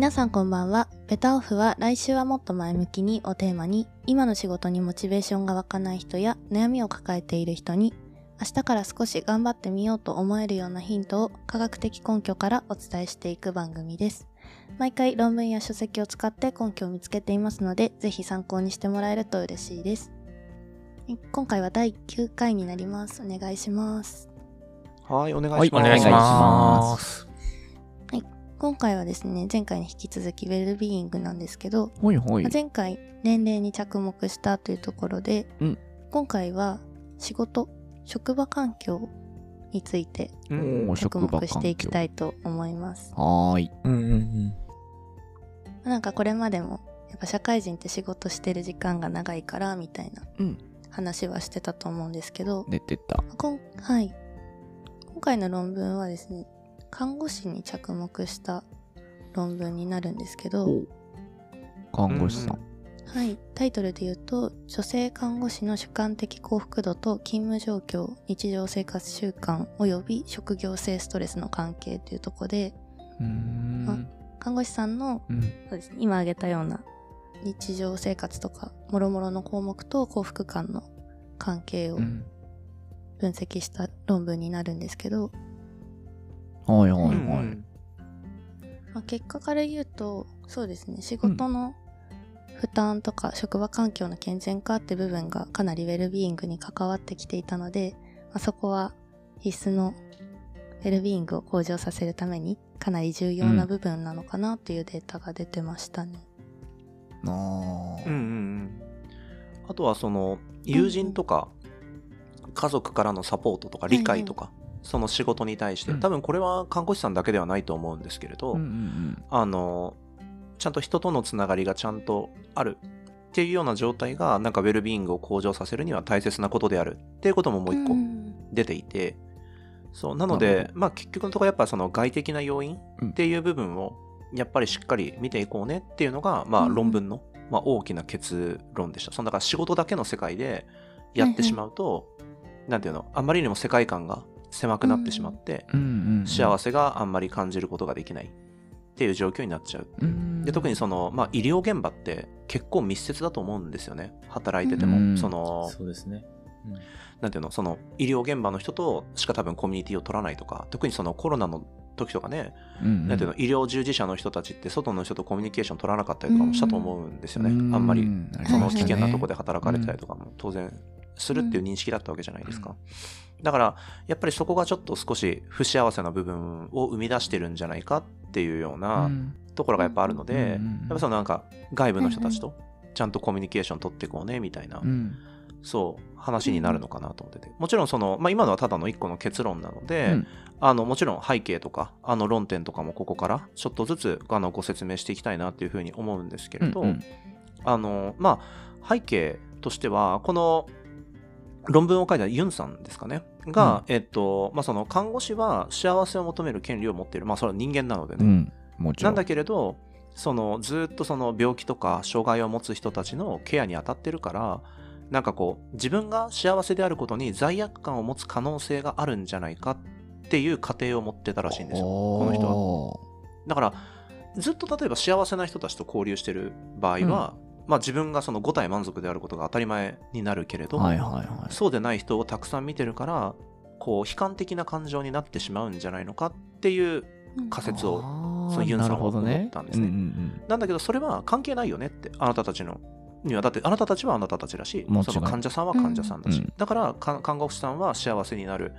皆さんこんばんは。ベタオフは来週はもっと前向きにをテーマに、今の仕事にモチベーションが湧かない人や悩みを抱えている人に、明日から少し頑張ってみようと思えるようなヒントを科学的根拠からお伝えしていく番組です。毎回論文や書籍を使って根拠を見つけていますので、ぜひ参考にしてもらえると嬉しいです。今回は第9回になります。お願いします。はい、お願はいい、します。お願いします。今回はですね、前回に引き続きウェルビーイングなんですけど、ほいほいまあ。前回年齢に着目したというところで、うん今回は仕事職場環境について着目していきたいと思いますはーい。うんうんうん。なんかこれまでもやっぱ社会人って仕事してる時間が長いからみたいなうん話はしてたと思うんですけど、出てた。こんはい今回の論文はですね看護師に着目した論文になるんですけど、お看護師さん。はい、タイトルで言うと女性看護師の主観的幸福度と勤務状況日常生活習慣および職業性ストレスの関係というところでうーん。看護師さんのうん。そうです、ね、今挙げたような日常生活とかもろもろの項目と幸福感の関係をうん分析した論文になるんですけど、はいはいうんうはい。んまあ、結果から言うとそうですね仕事の負担とか職場環境の健全化って部分がかなりウェルビーイングに関わってきていたので、まあ、そこは必須のウェルビーイングを向上させるためにかなり重要な部分なのかなというデータが出てましたね。あうんうんーうん。あとはその友人とか家族からのサポートとか理解とか、その仕事に対して、うん。多分これは看護師さんだけではないと思うんですけれど、うんうんあのちゃんと人とのつながりがちゃんとあるっていうような状態がなんかウェルビーイングを向上させるには大切なことであるっていうことももう一個ん。出ていて、そうなのでまあ結局のところやっぱその外的な要因っていう部分をやっぱりしっかり見ていこうねっていうのがまあうん。論文のまあ大きな結論でした。そのだから仕事だけの世界でやってしまうと、なんていうのあんまりにも世界観が狭くなってしまって。幸せがあんまり感じることができないっていう状況になっちゃう。うん。で特にその、まあ、医療現場って結構密接だと思うんですよね働いてても、うんそのそうですね。なんていうの？その医療現場の人としか多分コミュニティを取らないとか特にそのコロナの時とかね、うんうん、なんていうの？医療従事者の人たちって外の人とコミュニケーション取らなかったりとかもしたと思うんですよね、うんあんまりそのはい危険なとこで。で働かれてたりとかも当然するっていう認識だったわけじゃないですか、だからやっぱりそこがちょっと少し不幸せな部分を生み出してるんじゃないかっていうような、うん。ところがやっぱあるので、うんうんうんやっぱそのなんか外部の人たちとちゃんとコミュニケーション取っていこうねみたいな、うん。そう話になるのかなと思ってて。もちろんその、まあ、今のはただの一個の結論なので、うん。あのもちろん背景とかあの論点とかもここからちょっとずつあのご説明していきたいなっていうふうに思うんですけれど、うんうん。あのまあ背景としてはこの論文を書いたユンさんですかね？が、えっとまあ、その看護師は幸せを求める権利を持っているまあそれは人間なのでね、うん。もちろん。なんだけれどそのずっとその病気とか障害を持つ人たちのケアに当たってるからなんかこう自分が幸せであることに罪悪感を持つ可能性があるんじゃないかっていう過程を持ってたらしいんですよこの人はは。だからずっと例えば幸せな人たちと交流してる場合は、まあ自分がその五体満足であることが当たり前になるけれど、はいはいはい。そうでない人をたくさん見てるからこう悲観的な感情になってしまうんじゃないのかっていう仮説をそのユンさんはなるほどね。思ったんですね。うんうんなんだけどそれは関係ないよねってあなたたちのにはだってあなたたちはあなたたちだしその患者さんは患者さんだし、うん。だからか看護師さんは幸せになる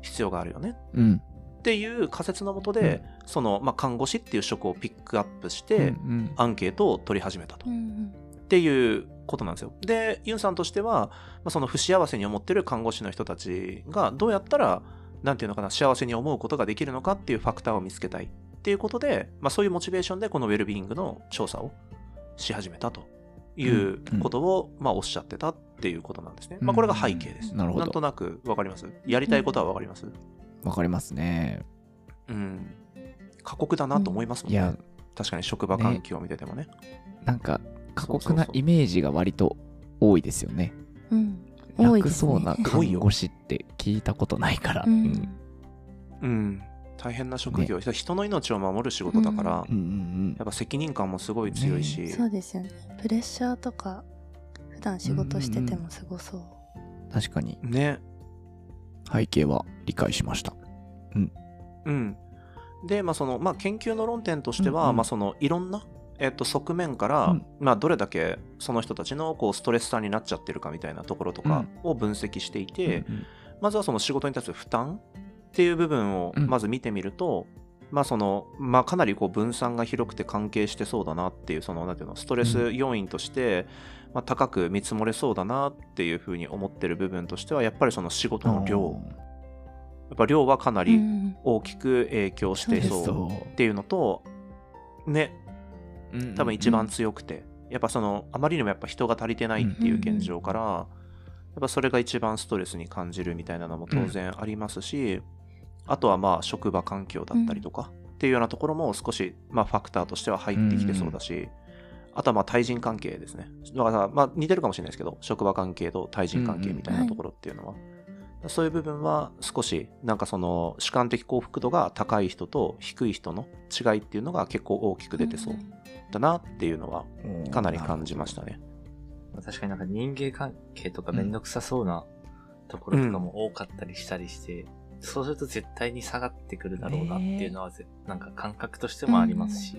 必要があるよね。うん。うん。っていう仮説のもとで、その、まあ、看護師っていう職をピックアップして、うんうん。アンケートを取り始めたと、うんうんっていうことなんですよでユンさんとしては、まあ、その不幸せに思ってる看護師の人たちがどうやったらなんていうのかな幸せに思うことができるのかっていうファクターを見つけたいっていうことで、まあ、そういうモチベーションでこのウェルビーイングの調査をし始めたということを、まあ、おっしゃってたっていうことなんですね。まあ、これが背景です。うんなるほどんとなくわかります？やりたいことはわかります？わかりますね。うん。過酷だなと思いますもんね。いや、確かに職場環境を見ててもね。なんか過酷なイメージが割と多いですよね。うん。多い楽ですね。そうな看護師って聞いたことないから。ううん。んうん。大変な職業、人の命を守る仕事だから、うんうんやっぱ責任感もすごい強いし、そうですよね。プレッシャーとか普段仕事しててもすごそう、うん。確かに。ね。背景は理解しました。うん。でまあそのまあ研究の論点としては、うんうん。まあそのいろんなえっと、側面から、うん。まあ、どれだけその人たちのこうストレスさになっちゃってるかみたいなところとかを分析していて、うんまずはその仕事に対する負担っていう部分をうん。まず見てみると、まあそのまあ、かなりこう分散が広くて関係してそうだなっていうそのなんていうのストレス要因として、まあ、高く見積もれそうだなっていうふうに思ってる部分としてはやっぱりその仕事の量。やっぱ量はかなりうん。大きく影響してそそうっていうのとねうん多分一番強くて、やっぱそのあまりにもやっぱ人が足りてないっていう現状から、やっぱそれが一番ストレスに感じるみたいなのも当然ありますし、あとはまあ職場環境だったりとかっていうようなところも少しまあファクターとしては入ってきてそうだし、あとはまあ対人関係ですね。だからまあ似てるかもしれないですけど、職場関係と対人関係みたいなところっていうのは。そういう部分は少しなんかその主観的幸福度が高い人と低い人の違いっていうのが結構大きく出てそうだなっていうのはかなり感じましたね。まあ確かになんか人間関係とかめんどくさそうなところとかも多かったりしたりして、そうすると絶対に下がってくるだろうなっていうのはぜ、なんか感覚としてもありますし、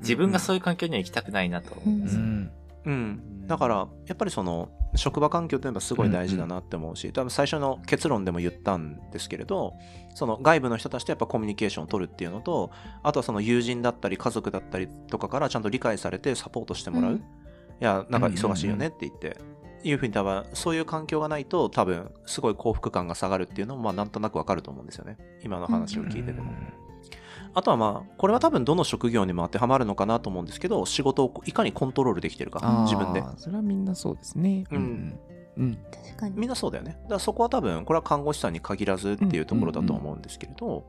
自分がそういう環境には行きたくないなと思います。うんうん、だからやっぱりその職場環境っていうのはすごい大事だなって思うし、多分最初の結論でも言ったんですけれどその外部の人たちとやっぱコミュニケーションを取るっていうのとあとはその友人だったり家族だったりとかからちゃんと理解されてサポートしてもらう、うん。いやなんか忙しいよねって言って、いうふうに多分そういう環境がないと多分すごい幸福感が下がるっていうのもまあなんとなくわかると思うんですよね。今の話を聞いてても。あとはまあ、これは多分どの職業にも当てはまるのかなと思うんですけど、仕事をいかにコントロールできてるか、自分で。それはみんなそうですね。うんうん。確かにみんなそうだよね。だからそこは多分、これは看護師さんに限らずっていうところだと思うんですけれど、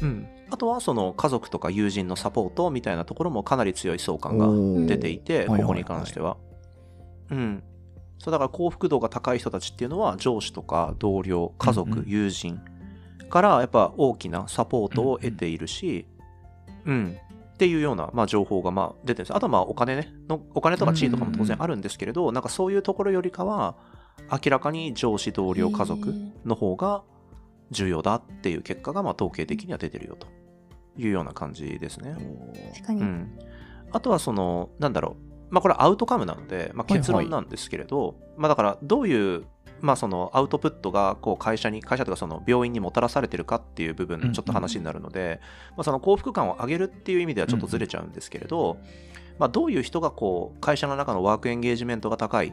うん。あとはその家族とか友人のサポートみたいなところもかなり強い相関が出ていて、ここに関しては。うん。そうだから幸福度が高い人たちっていうのは上司とか同僚、家族、うんうん友人からやっぱ大きなサポートを得ているし、うん。っていうような、まあ、情報がまあ出てるんです。あとはまあお金ね。の、お金とか地位とかも当然あるんですけれど、なんかそういうところよりかは、明らかに上司、同僚、家族の方が重要だっていう結果がまあ統計的には出てるよと。いうような感じですね。確かに、うん、あとはそのなんだろう。まあこれはアウトカムなので、まあ、結はいはい。論なんですけれど、まあだからどういうまあそのアウトプットがこう会社に会社とかその病院にもたらされてるかっていう部分ちょっと話になるので、まあその幸福感を上げるっていう意味ではちょっとずれちゃうんですけれど、まあどういう人がこう会社の中のワークエンゲージメントが高い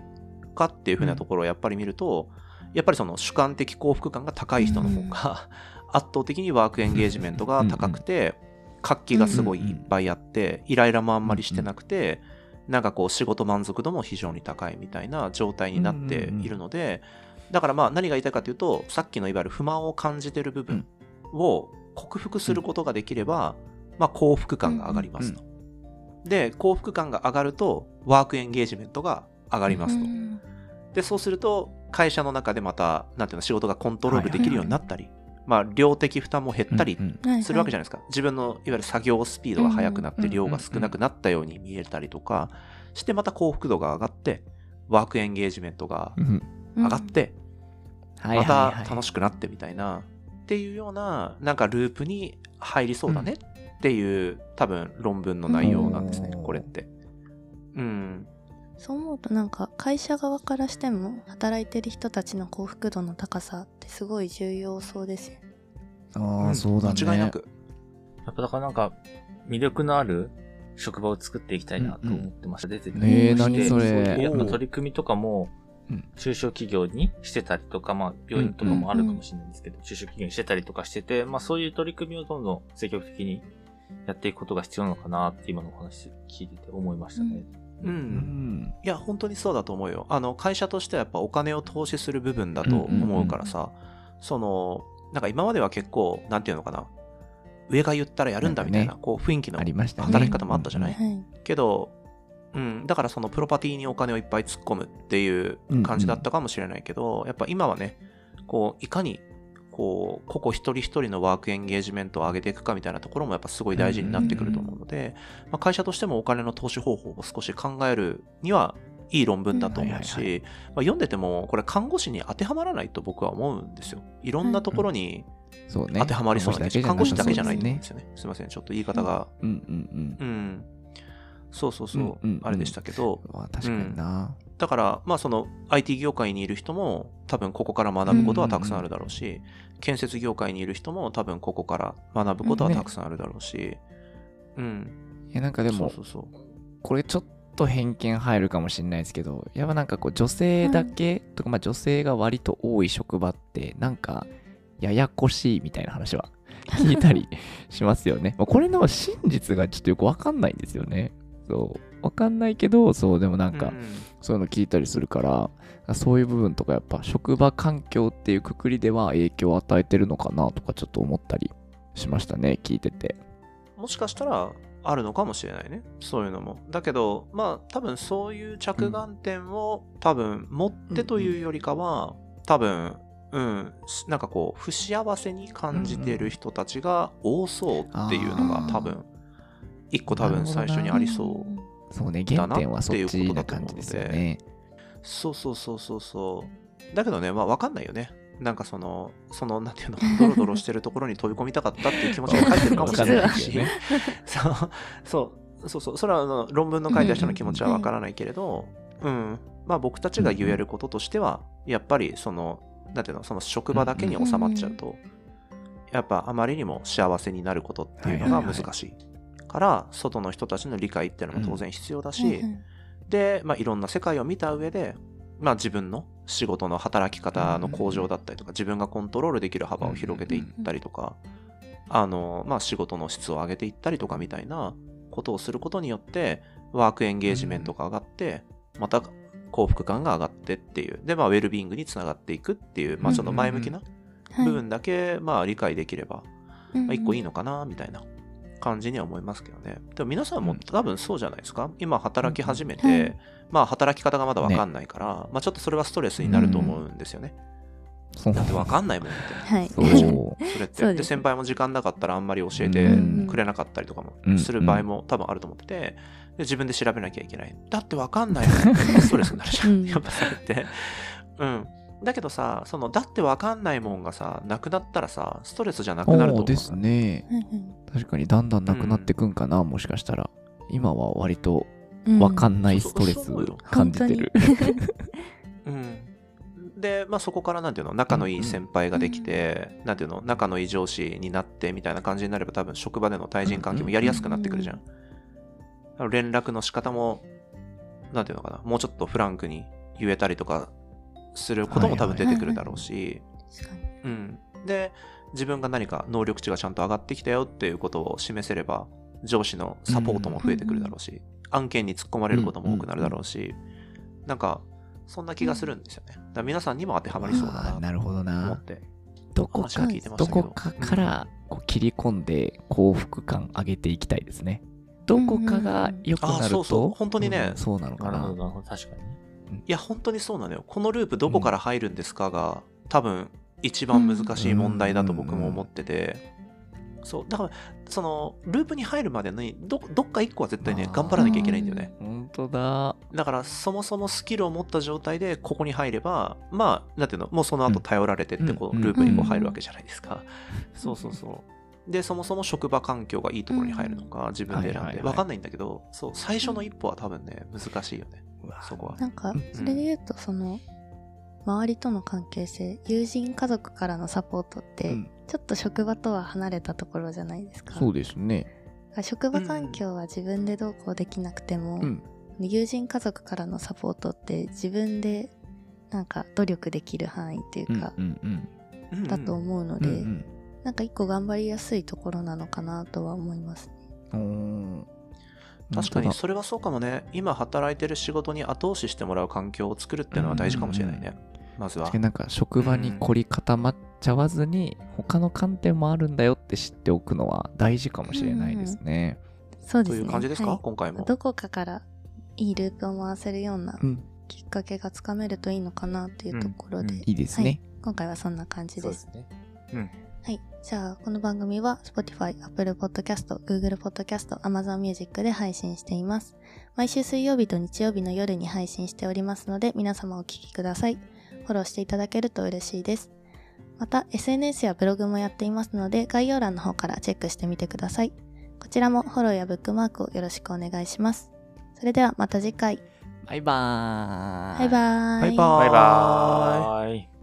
かっていうふうなところをやっぱり見ると、やっぱりその主観的幸福感が高い人の方が 圧倒的にワークエンゲージメントが高くて活気がすごいいっぱいあってイライラもあんまりしてなくてなんかこう仕事満足度も非常に高いみたいな状態になっているのでだからまあ何が言いたいかというとさっきのいわゆる不満を感じてる部分を克服することができればまあ幸福感が上がりますと。で幸福感が上がるとワークエンゲージメントが上がりますと。うんでそうすると会社の中でまたなんていうの仕事がコントロールできるようになったり、まあ量的負担も減ったりするわけじゃないですか、自分のいわゆる作業スピードが速くなってうん量が少なくなったように見えたりとかしてまた幸福度が上がってワークエンゲージメントがうん上がってまた楽しくなってみたいなっていうようななんかループに入りそうだねっていう多分論文の内容なんですねうん。これって。うんそう思うとなんか会社側からしても働いてる人たちの幸福度の高さってすごい重要そうですよね。ああ、そうだね。間違いなく。やっぱだからなんか、魅力のある職場を作っていきたいなと思ってました。出てて。えーまして何それやっぱ取り組みとかもうん、中小企業にしてたりとか、まあ、病院とかもあるかもしれないんですけど、中小企業にしてたりとかしてて、まあ、そういう取り組みをどんどん積極的にやっていくことが必要なのかなって今のお話聞いてて思いましたね。ううん。ん。いや本当にそうだと思うよ。あの会社としてはやっぱお金を投資する部分だと思うからさ、そのなんか今までは結構なんていうのかな。上が言ったらやるんだみたいななん。かこう雰囲気のありましたね。働き方もあったじゃない、はい。けど、うん、だからそのプロパティにお金をいっぱい突っ込むっていう感じだったかもしれないけど、やっぱ今はねこういかにこう、個々一人一人のワークエンゲージメントを上げていくかみたいなところもやっぱすごい大事になってくると思うので、まあ、会社としてもお金の投資方法を少し考えるにはいい論文だと思うし、まあ、読んでてもこれ看護師に当てはまらないと僕は思うんですよ。いろんなところに。当てはまりそうな気が看護師だけじゃないんねですよね。すいません、ちょっと言い方が。うんうんうん。そうそうそう、うんうんうんあれでしたけど、確かにな。だから、まあその IT 業界にいる人も多分ここから学ぶことはたくさんあるだろうし、建設業界にいる人も多分ここから学ぶことはたくさんあるだろうし、うん。いやなんかでもそう、そうそう。これちょっと偏見入るかもしれないですけど、やっぱなんかこう女性だけ、とかまあ女性が割と多い職場って、なんかややこしいみたいな話は 聞いたりしますよね。まあこれの真実がちょっとよくわかんないんですよね。そう。わかんないけど、そう、でもなんか、うんそういうの聞いたりするから、そういう部分とかやっぱ職場環境っていうくくりでは影響を与えてるのかなとかちょっと思ったりしましたね、聞いてて。もしかしたらあるのかもしれないね。そういうのも。だけど、まあ多分そういう着眼点を多分持ってというよりかは、多分、うん、なんかこう、不幸せに感じてる人たちが多そうっていうのが多分、一個多分最初にありそう。そうね、原点はそっちな感じですよね。そうそうそうそうそう。だけどね、まあわかんないよね。なんかその、その、なんていうの、ドロドロしてるところに飛び込みたかったっていう気持ちが書いてるかもしれないし実は、そう、そう、そうそう、それはあの論文の書いた人の気持ちはわからないけれど、うん、まあ僕たちが言えることとしては、やっぱりその、なんていうの、その職場だけに収まっちゃうと、やっぱあまりにも幸せになることっていうのが難しい。から、外の人たちの理解っていうのも当然必要だし、うんうん。で、まあ、いろんな世界を見た上で、まあ、自分の仕事の働き方の向上だったりとか、自分がコントロールできる幅を広げていったりとか、あの、まあ、仕事の質を上げていったりとかみたいなことをすることによって、ワークエンゲージメントが上がって、また幸福感が上がってっていう、で、まあ、ウェルビーイングにつながっていくっていう、まあ、ちょっと前向きなはい。部分だけ、まあ、理解できれば、まあ、一個いいのかな、みたいな感じには思いますけどね。でも皆さんもうん多分そうじゃないですか？今働き始めて、うんはいまあ働き方がまだわかんないから、まあちょっとそれはストレスになると思うんですよね。そうだってわかんないもんって。はい。そう。それって。で先輩も時間なかったらあんまり教えてうんくれなかったりとかもうんする場合も多分あると思ってて、で自分で調べなきゃいけない。だってわかんないもんって ストレスになるじゃん。うんやっぱそれって。うん。だけどさ、その、だってわかんないもんがさ、なくなったらさ、ストレスじゃなくなると思う。ですね。確かにだんだんなくなってくんかな、もしかしたら。今は割とわかんんないストレス感じてる。うん、で、まあ、そこからなんていうの？仲のいい先輩ができて、なんていうの？仲のいい上司になってみたいな感じになれば多分職場での対人関係もやりやすくなってくるじゃん。連絡の仕方もなんていうのかな？もうちょっとフランクに言えたりとかすることも多分出てくるだろうし。うん、で自分が何か能力値がちゃんと上がってきたよっていうことを示せれば上司のサポートも増えてくるだろうし、案件に突っ込まれることも多くなるだろうし、なんかそんな気がするんですよね。だから皆さんにも当てはまりそうだななるほどと思なっ。てどこかど。こかからこう切り込んで幸福感上げていきたいですね。どこかが良くなるあそうそうと、本当にねうんそうなのかななるほど、。確かにね。いや本当にそうなのよ。このループどこから入るんですかが、多分一番難しい問題だと僕も思ってて、そう。だからそのループに入るまでにどどっか一個は絶対ね頑張らなきゃいけないんだよね。本当だ。だからそもそもスキルを持った状態でここに入ればまあなんていうの？もうその後頼られてってこううん。ループにこう入るわけじゃないですか。そうそうそう。でそもそも職場環境がいいところに入るのか自分で選んで。わかんないんだけどそう。最初の一歩は多分ね難しいよねそこは。なんかうん、それで言うと、その、周りとの関係性、友人家族からのサポートって、うんちょっと職場とは離れたところじゃないですか。そうですね。職場環境は自分でどうこうできなくても、うん。友人家族からのサポートって自分でなんか努力できる範囲っていうか、うんうんうんうんだと思うので、うんうんなんか一個頑張りやすいところなのかなとは思いますね。うん。確かに本それはそうかもね今働いてる仕事に後押ししてもらう環境を作るっていうのは大事かもしれないね、まずはかになんか職場に凝り固まっちゃわずに、他の観点もあるんだよって知っておくのは大事かもしれないですね。そうですね。という感じですか、はい今回もどこかからいいループを回せるようなうん。きっかけがつかめるといいのかなっていうところで、うんうんいいですね。今回はそんな感じそうで。すね。うんはい。じゃあ、この番組は Spotify、Apple Podcast、Google Podcast、Amazon Music で配信しています。毎週水曜日と日曜日の夜に配信しておりますので、皆様お聞きください。フォローしていただけると嬉しいです。また、SNS やブログもやっていますので、概要欄の方からチェックしてみてください。こちらもフォローやブックマークをよろしくお願いします。それではまた次回。バイバーイ。バイバーイ。バイバーイバイバーイ。